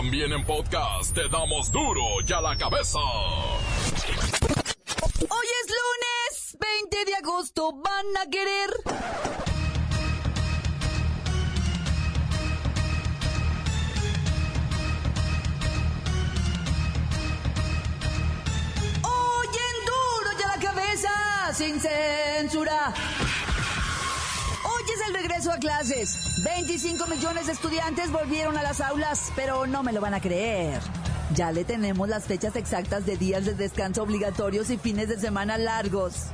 También en podcast te damos duro y a la cabeza. Hoy es lunes, 20 de agosto, van a querer. A clases. 25 millones de estudiantes volvieron a las aulas, pero no me lo van a creer. Ya le tenemos las fechas exactas de días de descanso obligatorios y fines de semana largos.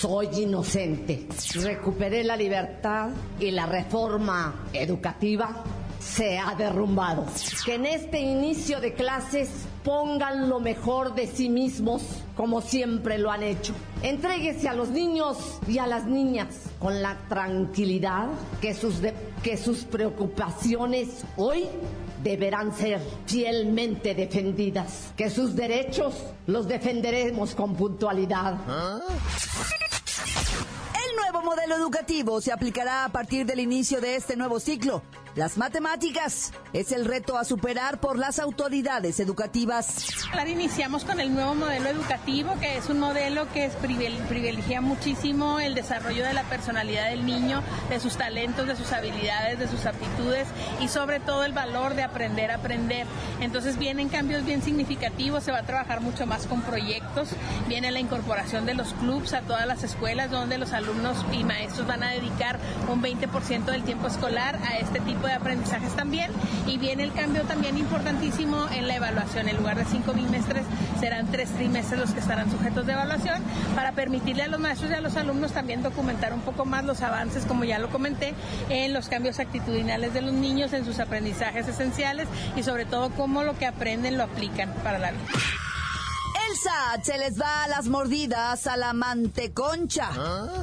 Soy inocente. Recuperé la libertad y la reforma educativa se ha derrumbado. Que en este inicio de clases pongan lo mejor de sí mismos como siempre lo han hecho. Entréguese a los niños y a las niñas con la tranquilidad que sus, que sus preocupaciones hoy deberán ser fielmente defendidas. Que sus derechos los defenderemos con puntualidad. El nuevo modelo educativo se aplicará a partir del inicio de este nuevo ciclo. Las matemáticas es el reto a superar por las autoridades educativas. Ahora iniciamos con el nuevo modelo educativo, que es un modelo que privilegia muchísimo el desarrollo de la personalidad del niño, de sus talentos, de sus habilidades, de sus aptitudes y sobre todo el valor de aprender a aprender. Entonces vienen cambios bien significativos, se va a trabajar mucho más con proyectos, viene la incorporación de los clubs a todas las escuelas donde los alumnos y maestros van a dedicar un 20% del tiempo escolar a este tipo de aprendizajes también y viene el cambio también importantísimo en la evaluación. En lugar de cinco bimestres serán tres trimestres los que estarán sujetos de evaluación para permitirle a los maestros y a los alumnos también documentar un poco más los avances, como ya lo comenté, en los cambios actitudinales de los niños, en sus aprendizajes esenciales y sobre todo cómo lo que aprenden lo aplican para la vida. Se les va a las mordidas a la manteconcha.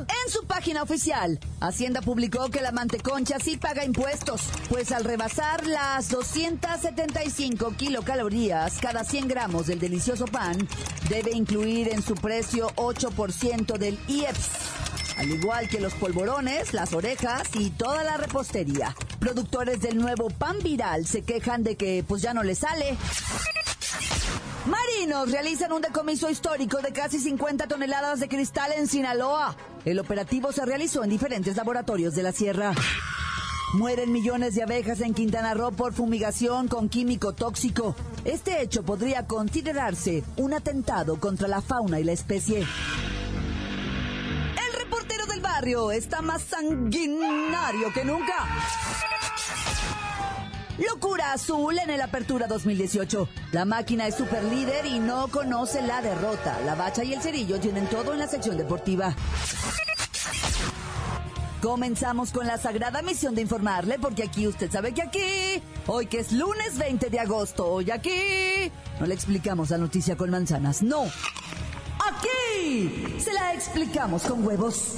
En su página oficial, Hacienda publicó que la manteconcha sí paga impuestos, pues al rebasar las 275 kilocalorías cada 100 gramos del delicioso pan, debe incluir en su precio 8% del IEPS. Al igual que los polvorones, las orejas y toda la repostería. Productores del nuevo pan viral se quejan de que pues ya no les sale. Marinos realizan un decomiso histórico de casi 50 toneladas de cristal en Sinaloa. El operativo se realizó en diferentes laboratorios de la sierra. Mueren millones de abejas en Quintana Roo por fumigación con químico tóxico. Este hecho podría considerarse un atentado contra la fauna y la especie. El reportero del barrio está más sanguinario que nunca. Locura azul en el Apertura 2018. La máquina es super líder y no conoce la derrota. La bacha y el cerillo tienen todo en la sección deportiva. Comenzamos con la sagrada misión de informarle, porque aquí usted sabe que aquí, hoy que es lunes 20 de agosto, hoy aquí, no le explicamos la noticia con manzanas, no. Aquí se la explicamos con huevos.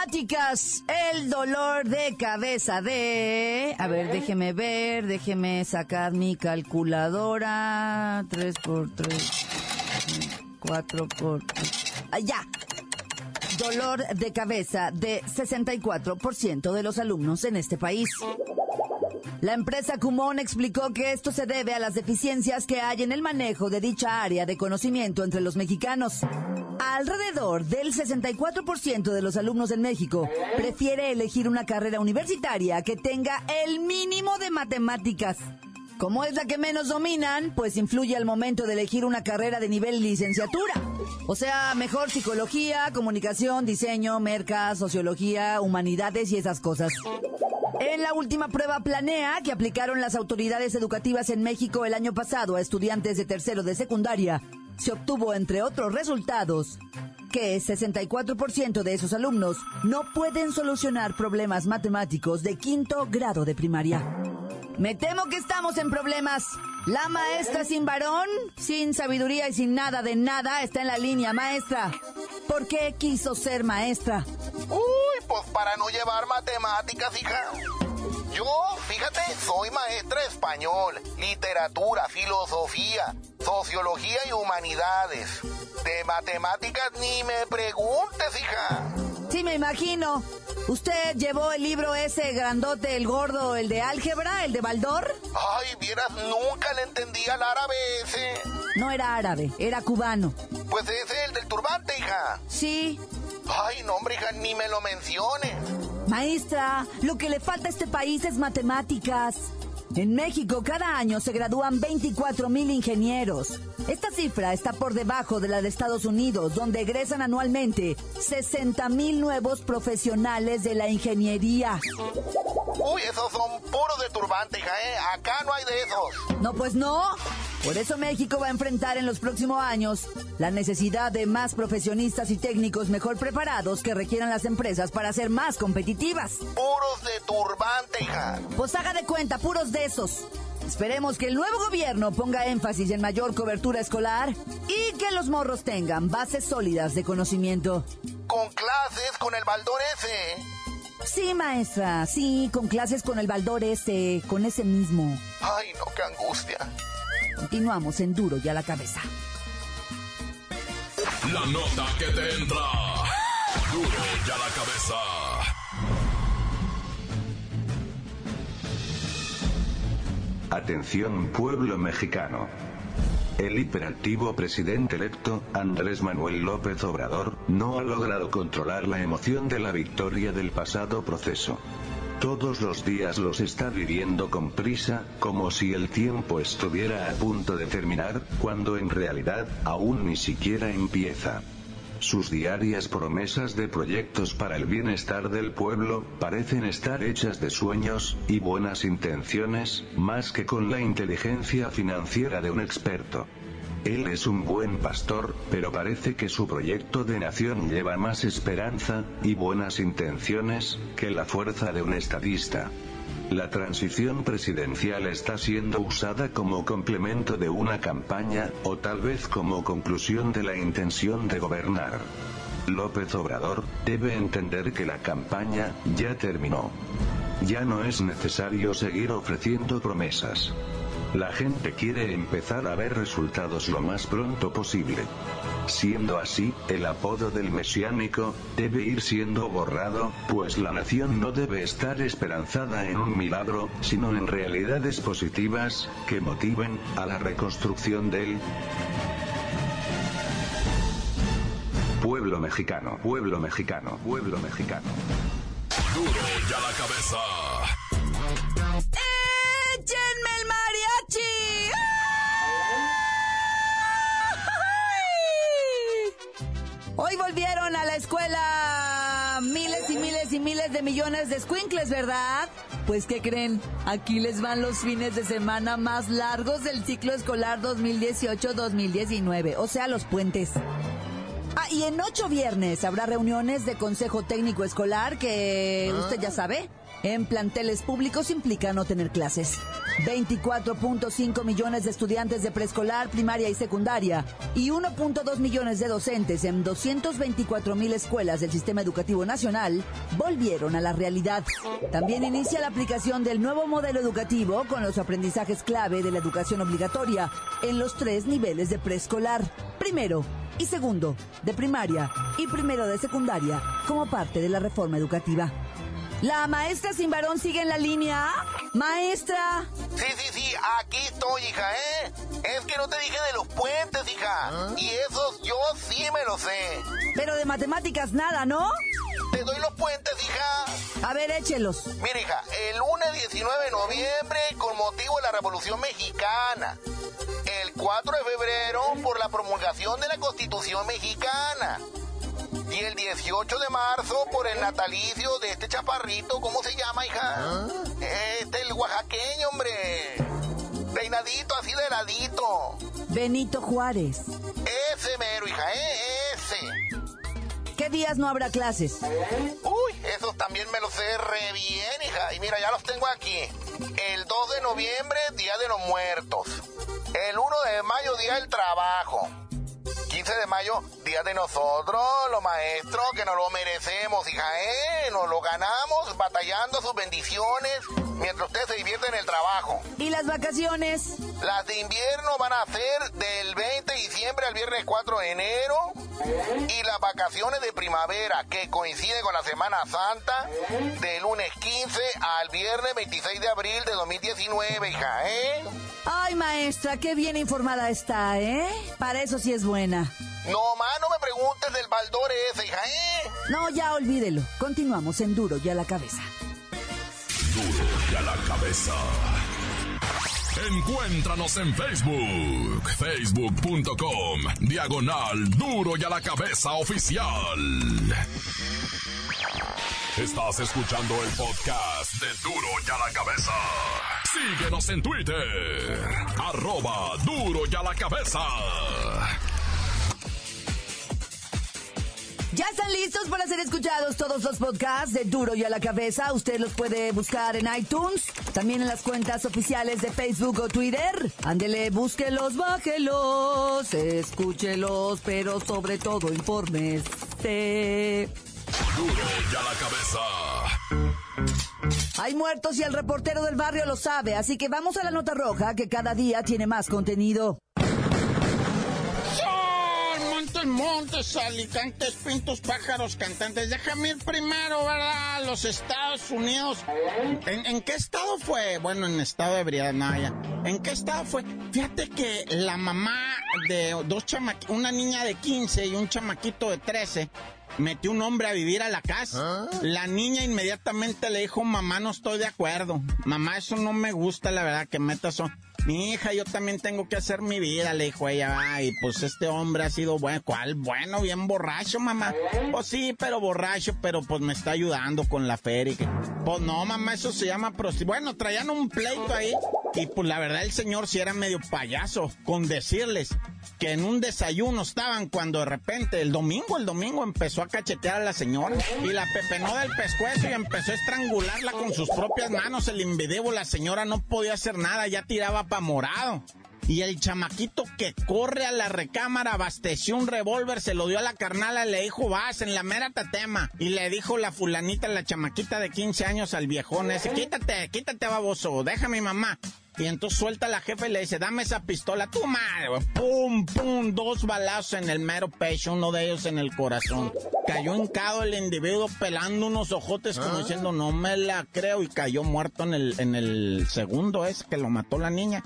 Matemáticas, el dolor de cabeza de... A ver, déjeme ver, déjeme sacar mi calculadora. 3 por 3, 4 por... Ah, ya. Dolor de cabeza de 64% de los alumnos en este país. La empresa Kumon explicó que esto se debe a las deficiencias que hay en el manejo de dicha área de conocimiento entre los mexicanos. Alrededor del 64% de los alumnos en México prefiere elegir una carrera universitaria que tenga el mínimo de matemáticas. Como es la que menos dominan, pues influye al momento de elegir una carrera de nivel licenciatura. O sea, mejor psicología, comunicación, diseño, merca, sociología, humanidades y esas cosas. En la última prueba planea que aplicaron las autoridades educativas en México el año pasado a estudiantes de tercero de secundaria, se obtuvo, entre otros resultados, que 64% de esos alumnos no pueden solucionar problemas matemáticos de quinto grado de primaria. Me temo que estamos en problemas. La maestra sin varón, sin sabiduría y sin nada de nada está en la línea, maestra. ¿Por qué quiso ser maestra? Uy, pues para no llevar matemáticas, hija. Yo, fíjate, soy maestra de español, literatura, filosofía, sociología y humanidades. De matemáticas ni me preguntes, hija. Sí, me imagino. ¿Usted llevó el libro ese grandote, el gordo, el de álgebra, el de Baldor? Ay, vieras, nunca le entendí al árabe ese. No era árabe, era cubano. Pues ese es el del turbante, hija. Sí. Ay, no, hombre, hija, ni me lo menciones. Maestra, lo que le falta a este país es matemáticas. En México cada año se gradúan 24 mil ingenieros. Esta cifra está por debajo de la de Estados Unidos, donde egresan anualmente 60 mil nuevos profesionales de la ingeniería. Uy, esos son puros de turbante, hija, ¿eh? Acá no hay de esos. No, pues no. Por eso México va a enfrentar en los próximos años la necesidad de más profesionistas y técnicos mejor preparados que requieran las empresas para ser más competitivas. Puros de turbante, hija. Pues haga de cuenta, puros de esos. Esperemos que el nuevo gobierno ponga énfasis en mayor cobertura escolar y que los morros tengan bases sólidas de conocimiento. Con clases, con el baldor ese. Sí, maestra, sí, con clases con el baldor ese, con ese mismo. Ay, no, qué angustia. Continuamos en Duro y a la cabeza. La nota que te entra. Duro y a la cabeza. Atención pueblo mexicano. El hiperactivo presidente electo, Andrés Manuel López Obrador, no ha logrado controlar la emoción de la victoria del pasado proceso. Todos los días los está viviendo con prisa, como si el tiempo estuviera a punto de terminar, cuando en realidad, aún ni siquiera empieza. Sus diarias promesas de proyectos para el bienestar del pueblo, parecen estar hechas de sueños, y buenas intenciones, más que con la inteligencia financiera de un experto. Él es un buen pastor, pero parece que su proyecto de nación lleva más esperanza, y buenas intenciones, que la fuerza de un estadista. La transición presidencial está siendo usada como complemento de una campaña, o tal vez como conclusión de la intención de gobernar. López Obrador, debe entender que la campaña, ya terminó. Ya no es necesario seguir ofreciendo promesas. La gente quiere empezar a ver resultados lo más pronto posible. Siendo así, el apodo del mesiánico, debe ir siendo borrado, pues la nación no debe estar esperanzada en un milagro, sino en realidades positivas, que motiven, a la reconstrucción del pueblo mexicano, pueblo mexicano, pueblo mexicano. Duro y a la cabeza. ¡Échenme Hoy volvieron a la escuela miles y miles y miles de millones de squinkles, ¿verdad? Pues, ¿qué creen? Aquí les van los fines de semana más largos del ciclo escolar 2018-2019, o sea, los puentes. Ah, y en ocho viernes habrá reuniones de Consejo Técnico Escolar que usted ya sabe. En planteles públicos implica no tener clases. 24.5 millones de estudiantes de preescolar, primaria y secundaria y 1.2 millones de docentes en 224 mil escuelas del Sistema Educativo Nacional volvieron a la realidad. También inicia la aplicación del nuevo modelo educativo con los aprendizajes clave de la educación obligatoria en los tres niveles de preescolar. Primero, y segundo de primaria y primero de secundaria como parte de la reforma educativa. La maestra sin varón sigue en la línea. Maestra. Sí, sí, sí, aquí estoy, hija, ¿eh? Es que no te dije de los puentes, hija. Y esos yo sí me los sé. Pero de matemáticas nada, ¿no? Te doy los puentes, hija. A ver, échelos. Mira, hija, el lunes 19 de noviembre, con motivo de la Revolución Mexicana. El 4 de febrero, por la promulgación de la Constitución Mexicana. Y el 18 de marzo, por el natalicio de este chaparrito, ¿cómo se llama, hija? Este, el oaxaqueño, hombre. Peinadito, así de ladito. Benito Juárez. Ese mero, hija, ¿eh? Ese. ¿Qué días no habrá clases? Uy, esos también me los sé re bien, hija. Y mira, ya los tengo aquí. El 2 de noviembre, Día de los Muertos. El 1 de mayo, Día del Trabajo. 15 de mayo, día de nosotros, los maestros, que nos lo merecemos, hija, ¿eh? Nos lo ganamos batallando sus bendiciones mientras usted se divierte en el trabajo. ¿Y las vacaciones? Las de invierno van a ser del 20 de diciembre al viernes 4 de enero. Y las vacaciones de primavera, que coinciden con la Semana Santa, del lunes 15 al viernes 26 de abril de 2019, hija, ¿eh? Ay, maestra, qué bien informada está, ¿eh? Para eso sí es buena. No, más no me preguntes del baldor ese, hija, ¿eh? No, ya olvídelo. Continuamos en Duro y a la cabeza. Duro y a la cabeza. Encuéntranos en Facebook, facebook.com, diagonal Duro y a la cabeza oficial. Estás escuchando el podcast de Duro y a la cabeza. Síguenos en Twitter, arroba Duro y a la cabeza. Ya están listos para ser escuchados todos los podcasts de Duro y a la cabeza. Usted los puede buscar en iTunes, también en las cuentas oficiales de Facebook o Twitter. Ándele, búsquelos, bájelos, escúchelos, pero sobre todo infórmese. Duro y a la cabeza. Hay muertos y el reportero del barrio lo sabe, así que vamos a la nota roja que cada día tiene más contenido. Montes, montes, alicantes, pintos, pájaros, cantantes. Déjame ir primero, ¿verdad? Los Estados Unidos. ¿En, en qué estado fue? Bueno, en estado de ebriedad, no, ya. ¿En qué estado fue? Fíjate que la mamá de dos chamaquitos, una niña de 15 y un chamaquito de 13, metió un hombre a vivir a la casa. La niña inmediatamente le dijo, mamá, no estoy de acuerdo. Mamá, eso no me gusta, la verdad, que metas... son- Mi hija, yo también tengo que hacer mi vida, le dijo ella. Ay, pues este hombre ha sido bueno. ¿Cuál? Bueno, bien borracho, mamá. Pues sí, pero borracho, pero pues me está ayudando con la feria. Pues no, mamá, eso se llama prosti... Bueno, traían un pleito ahí. Y pues la verdad el señor sí era medio payaso con decirles que en un desayuno estaban cuando de repente el domingo, el domingo empezó a cachetear a la señora y la pepenó del pescuezo y empezó a estrangularla con sus propias manos. El invidebo, la señora no podía hacer nada, ya tiraba pa' morado. Y el chamaquito que corre a la recámara abasteció un revólver, se lo dio a la carnala, le dijo, vas en la mera tatema. Y le dijo la fulanita, la chamaquita de 15 años al viejón ese, quítate, quítate baboso, deja a mi mamá. Y entonces suelta la jefa y le dice, dame esa pistola, tu madre, güey. Pum, pum, dos balazos en el mero pecho, uno de ellos en el corazón. Cayó hincado el individuo pelando unos ojotes como diciendo, no me la creo, y cayó muerto en el, en el segundo ese que lo mató la niña.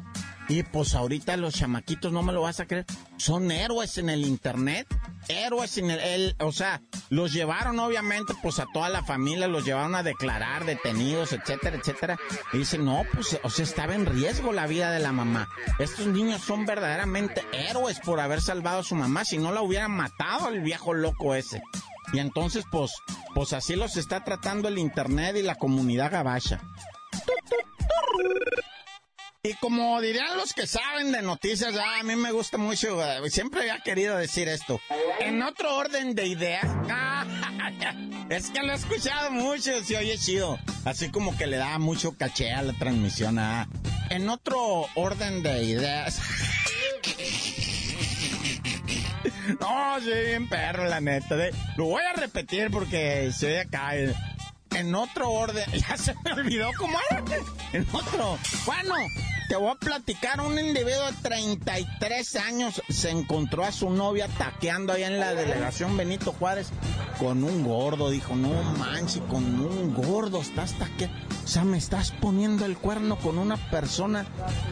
Y pues ahorita los chamaquitos, no me lo vas a creer, son héroes en el internet, héroes en el, o sea, los llevaron obviamente pues a toda la familia, los llevaron a declarar detenidos, etcétera, etcétera. Y dicen, no, pues, o sea, estaba en riesgo la vida de la mamá. Estos niños son verdaderamente héroes por haber salvado a su mamá, si no la hubieran matado el viejo loco ese. Y entonces, pues, pues así los está tratando el internet y la comunidad gabacha. Y como dirían los que saben de noticias, ah, a mí me gusta mucho, eh, siempre había querido decir esto. En otro orden de ideas, es que lo he escuchado mucho, se oye chido. Así como que le da mucho caché a la transmisión. ah. En otro orden de ideas. No, sí, bien perro, la neta. lo voy a repetir porque se oye acá. eh. En otro orden, ya se me olvidó cómo era. En otro. Bueno, te voy a platicar. Un individuo de 33 años se encontró a su novia taqueando ahí en la delegación Benito Juárez con un gordo. Dijo, no manches, con un gordo estás taqueando. O sea, me estás poniendo el cuerno con una persona.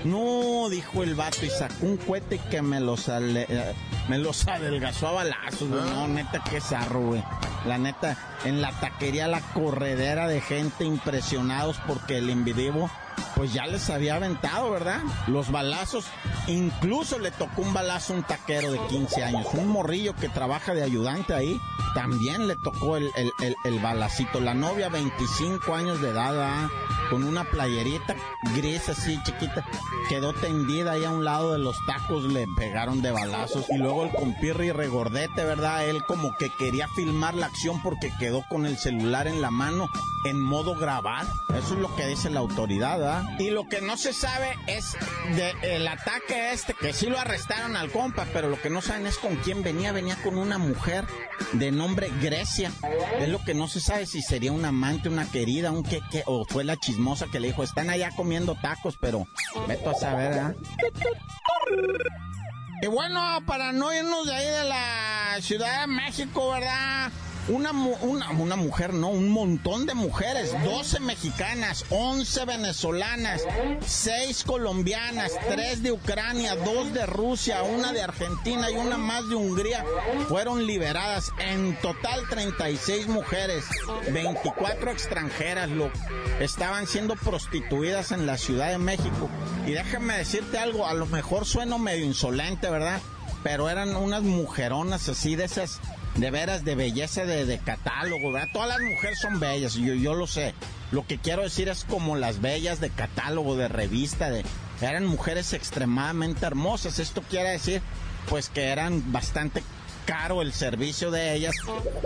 No, dijo el vato y sacó un cohete que me los, ale- eh, me los adelgazó a balazos. No, neta, qué zarro, güey. La neta, en la taquería, la corredera de gente impresionados porque el individuo, pues ya les había aventado, ¿verdad? Los balazos. Incluso le tocó un balazo a un taquero de 15 años. Un morrillo que trabaja de ayudante ahí, también le tocó el, el, el, balacito. La novia, 25 años de edad. Con una playerita gris así chiquita. Quedó tendida ahí a un lado de los tacos, le pegaron de balazos. Y luego el compirri regordete, ¿verdad? Él como que quería filmar la acción porque quedó con el celular en la mano en modo grabar. Eso es lo que dice la autoridad, ¿verdad? Y lo que no se sabe es de el ataque este, que sí lo arrestaron al compa, pero lo que no saben es con quién venía. Venía con una mujer de nombre Grecia. Es lo que no se sabe si sería un amante, una querida, un que, o fue la chismosa que le dijo, están allá comiendo tacos, pero veto a saber, ¿verdad? Y bueno, para no irnos de ahí de la Ciudad de México, ¿verdad? Una, una, una, mujer, no, un montón de mujeres, 12 mexicanas, 11 venezolanas, 6 colombianas, 3 de Ucrania, 2 de Rusia, una de Argentina y una más de Hungría fueron liberadas. En total 36 mujeres, 24 extranjeras, lo, estaban siendo prostituidas en la Ciudad de México. Y déjame decirte algo, a lo mejor sueno medio insolente, ¿verdad? Pero eran unas mujeronas así de esas de veras de belleza de, catálogo, ¿verdad? Todas las mujeres son bellas, yo, yo lo sé. Lo que quiero decir es como las bellas de catálogo, de revista, de eran mujeres extremadamente hermosas. Esto quiere decir, pues que eran bastante caro el servicio de ellas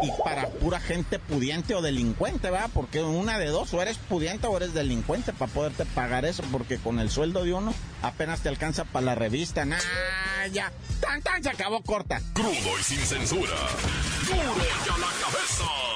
y para pura gente pudiente o delincuente, ¿verdad? Porque una de dos, o eres pudiente o eres delincuente para poderte pagar eso, porque con el sueldo de uno apenas te alcanza para la revista. Nah, tan tan se acabó corta. Crudo y sin censura. Duro ya la cabeza.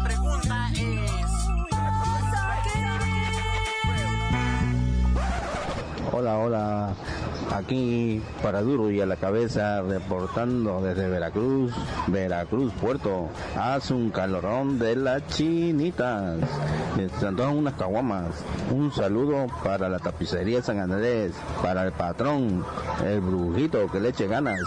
Hola. Aquí para duro y a la cabeza reportando desde Veracruz, Veracruz Puerto. Hace un calorón de las chinitas. Están todas unas caguamas. Un saludo para la tapicería San Andrés, para el patrón, el brujito que le eche ganas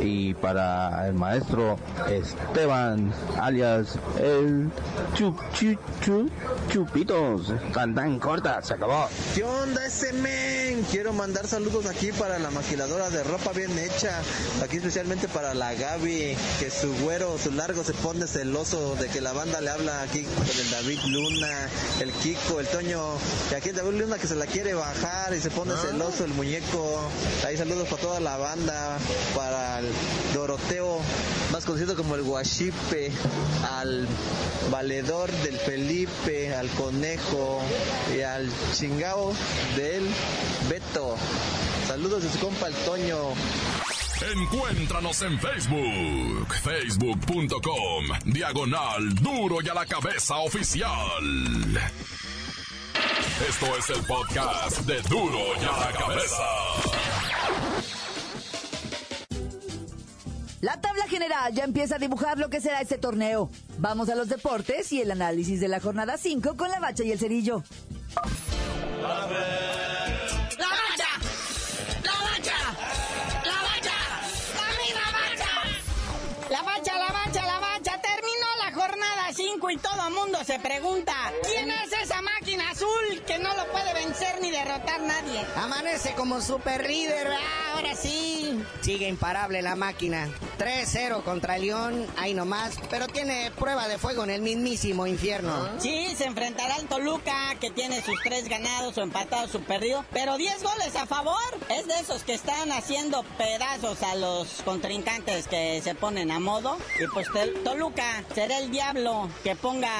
y para el maestro Esteban, alias el chup, chup, chup, Chupitos. Tan tan corta, se acabó. ¿Qué onda ese men? Quiero mandar saludos aquí para la maquiladora de ropa bien hecha. Aquí especialmente para la Gaby, que su güero, su largo se pone celoso de que la banda le habla aquí con el David Luna, el Kiko, el Toño. Y aquí el David Luna que se la quiere bajar y se pone celoso el muñeco. Ahí saludos para toda la banda, para el Doroteo, más conocido como el Guachipe, al valedor del Felipe, al conejo y al chingao del Beto. Saludos de su compa el Toño. Encuéntranos en Facebook, facebook.com, diagonal duro y a la cabeza oficial. Esto es el podcast de duro y a la cabeza. La tabla general ya empieza a dibujar lo que será este torneo. Vamos a los deportes y el análisis de la jornada 5 con la bacha y el cerillo. ¡La 5 y todo mundo se pregunta, ¿quién es esa máquina azul que no lo puede vencer ni derrotar nadie? Amanece como super líder, ah, ahora sí. Sigue imparable la máquina. 3-0 contra León, ahí nomás, pero tiene prueba de fuego en el mismísimo infierno. Sí, se enfrentará al Toluca, que tiene sus tres ganados o empatados su perdido, pero 10 goles a favor. Es de esos que están haciendo pedazos a los contrincantes que se ponen a modo. Y pues Toluca será el diablo que ponga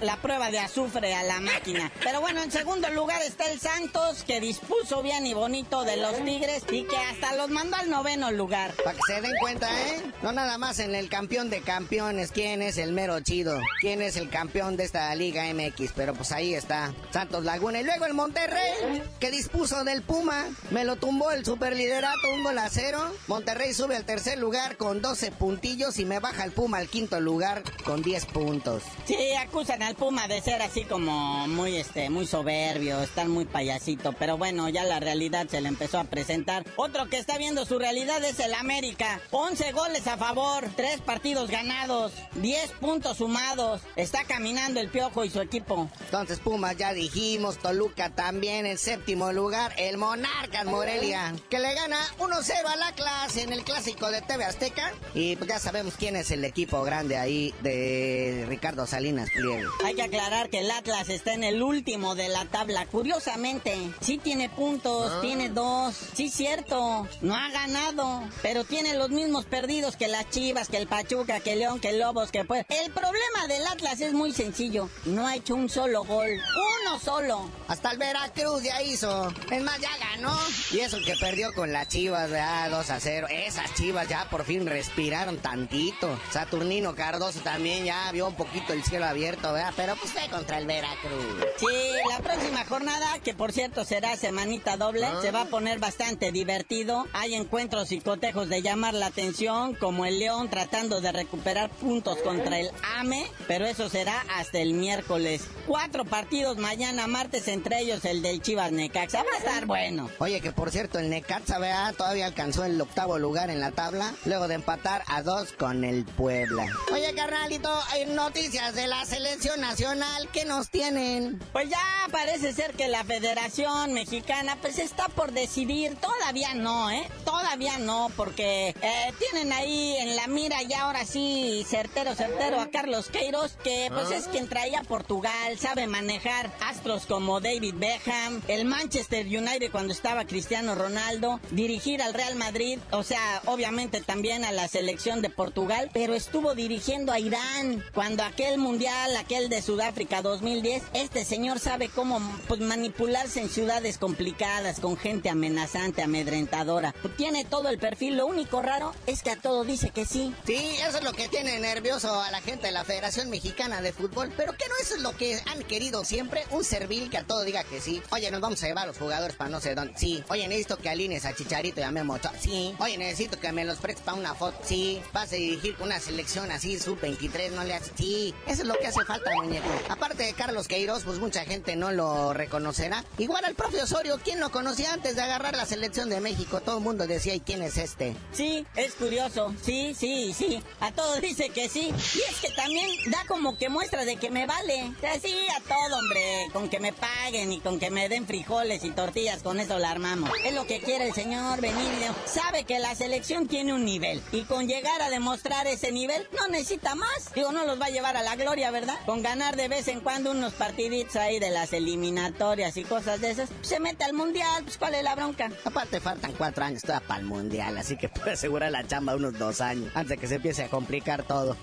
la prueba de azufre a la máquina. Pero bueno, en segundo lugar está el Santos. Santos, que dispuso bien y bonito de los Tigres y que hasta los mandó al noveno lugar. Para que se den cuenta, ¿eh? No nada más en el campeón de campeones, quién es el mero chido, quién es el campeón de esta Liga MX, pero pues ahí está, Santos Laguna. Y luego el Monterrey, que dispuso del Puma, me lo tumbó el superliderato, un gol a cero. Monterrey sube al tercer lugar con 12 puntillos y me baja el Puma al quinto lugar con 10 puntos. Sí, acusan al Puma de ser así como muy, este, muy soberbio, estar muy payasito, pero bueno, ya la realidad se le empezó a presentar. Otro que está viendo su realidad es el América. 11 goles a favor, 3 partidos ganados, 10 puntos sumados. Está caminando el Piojo y su equipo. Entonces Pumas ya dijimos, Toluca también en séptimo lugar, el Monarcas Morelia, que le gana 1-0 a la clase en el clásico de TV Azteca. Y pues ya sabemos quién es el equipo grande ahí de Ricardo Salinas Pliego. Hay que aclarar que el Atlas está en el último de la tabla. Curiosamente, sí tiene puntos, tiene dos. Sí, cierto, no ha ganado, pero tiene los mismos perdidos que las Chivas, que el Pachuca, que el León, que el Lobos, que pues. El problema del Atlas es muy sencillo. No ha hecho un solo gol. Uno solo. Hasta el Veracruz ya hizo. Es más, ya ganó. Y eso que perdió con las Chivas, ¿verdad? 2 a 0. Esas Chivas ya por fin respiraron tantito. Saturnino Cardoso también ya vio un poquito el cielo abierto, ¿verdad? Pero pues fue contra el Veracruz. Sí, la próxima jornada, que por cierto será semanita doble, se va a poner bastante divertido. Hay encuentros y cotejos de llamar la atención, como el León tratando de recuperar puntos contra el AME, pero eso será hasta el miércoles. Cuatro partidos mañana martes, entre ellos el del Chivas Necaxa. Va a estar bueno. Oye, que por cierto, el Necaxa, ¿verdad? Todavía alcanzó el octavo lugar en la tabla, luego de empatar a dos con el Puebla. Oye, carnalito, hay noticias de la selección nacional. ¿Qué nos tienen? Pues ya parece ser que la Federación Mexicana pues está por decidir. Todavía no, ¿eh? Todavía no, porque eh, tienen ahí en la mira ya ahora sí certero, certero a Carlos Queiroz, que pues es quien traía a Portugal, sabe manejar astros como David Beckham, el Manchester United cuando estaba Cristiano Ronaldo, dirigir al Real Madrid, o sea, obviamente también a la selección de Portugal, pero estuvo dirigiendo a Irán cuando aquel mundial, aquel de Sudáfrica 2010, este señor sabe cómo pues, manipularse en ciudades complicadas, con gente amenazante, amedrentadora. Tiene todo el perfil, lo único raro es que a todo dice que sí. Sí, eso es lo que tiene nervioso a la gente de la Federación Mexicana de Fútbol, pero que no eso es lo que han querido siempre, un servil que a todo diga que sí. Oye, nos vamos a llevar a los jugadores para no sé dónde. Sí. Oye, necesito que alines a Chicharito y a Memo. Sí. Oye, necesito que me los prestes para una foto. Sí. Vas a dirigir una selección así, sub-23, no le haces. Sí. Eso es lo que hace falta, muñeco. Aparte de Carlos Queiroz, pues mucha gente no lo reconocerá. Igual al propio Osorio, ¿quién lo conocía antes de agarrar la selección de México? Todo el mundo decía, ¿y quién es este? Sí, es curioso. Sí, sí, sí. A todo dice que sí. Y es que también da como que muestra de que me vale. O sea, sí, a todo, hombre. Con que me paguen y con que me den frijoles y tortillas, con eso la armamos. Es lo que quiere el señor Benigno. Sabe que la selección tiene un nivel. Y con llegar a demostrar ese nivel, no necesita más. Digo, no los va a llevar a la gloria, ¿verdad? Con ganar de vez en cuando unos partiditos ahí de las eliminatorias y cosas de esas, se mete al mundial, pues cuál es la bronca. Aparte faltan cuatro años todavía para el mundial, así que puede asegurar la chamba unos dos años, antes de que se empiece a complicar todo.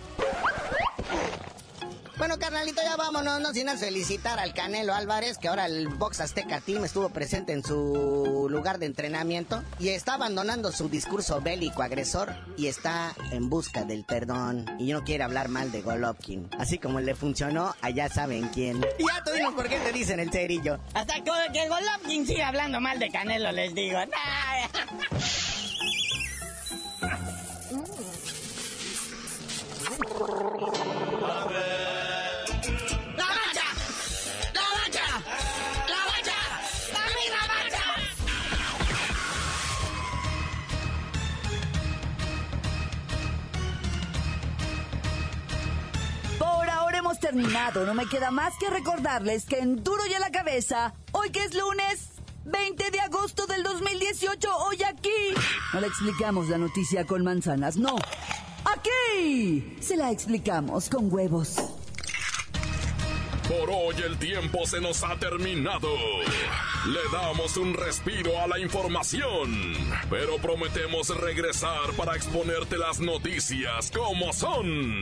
Bueno, carnalito, ya vámonos, no sin felicitar al Canelo Álvarez, que ahora el Box Azteca Team estuvo presente en su lugar de entrenamiento y está abandonando su discurso bélico agresor y está en busca del perdón y no quiere hablar mal de Golovkin. Así como le funcionó, allá saben quién. Ya tuvimos por qué te dicen el cerillo. Hasta que Golovkin siga hablando mal de Canelo, les digo. terminado. No me queda más que recordarles que en Duro y a la Cabeza, hoy que es lunes 20 de agosto del 2018, hoy aquí. No le explicamos la noticia con manzanas, no. Aquí se la explicamos con huevos. Por hoy el tiempo se nos ha terminado. Le damos un respiro a la información, pero prometemos regresar para exponerte las noticias como son.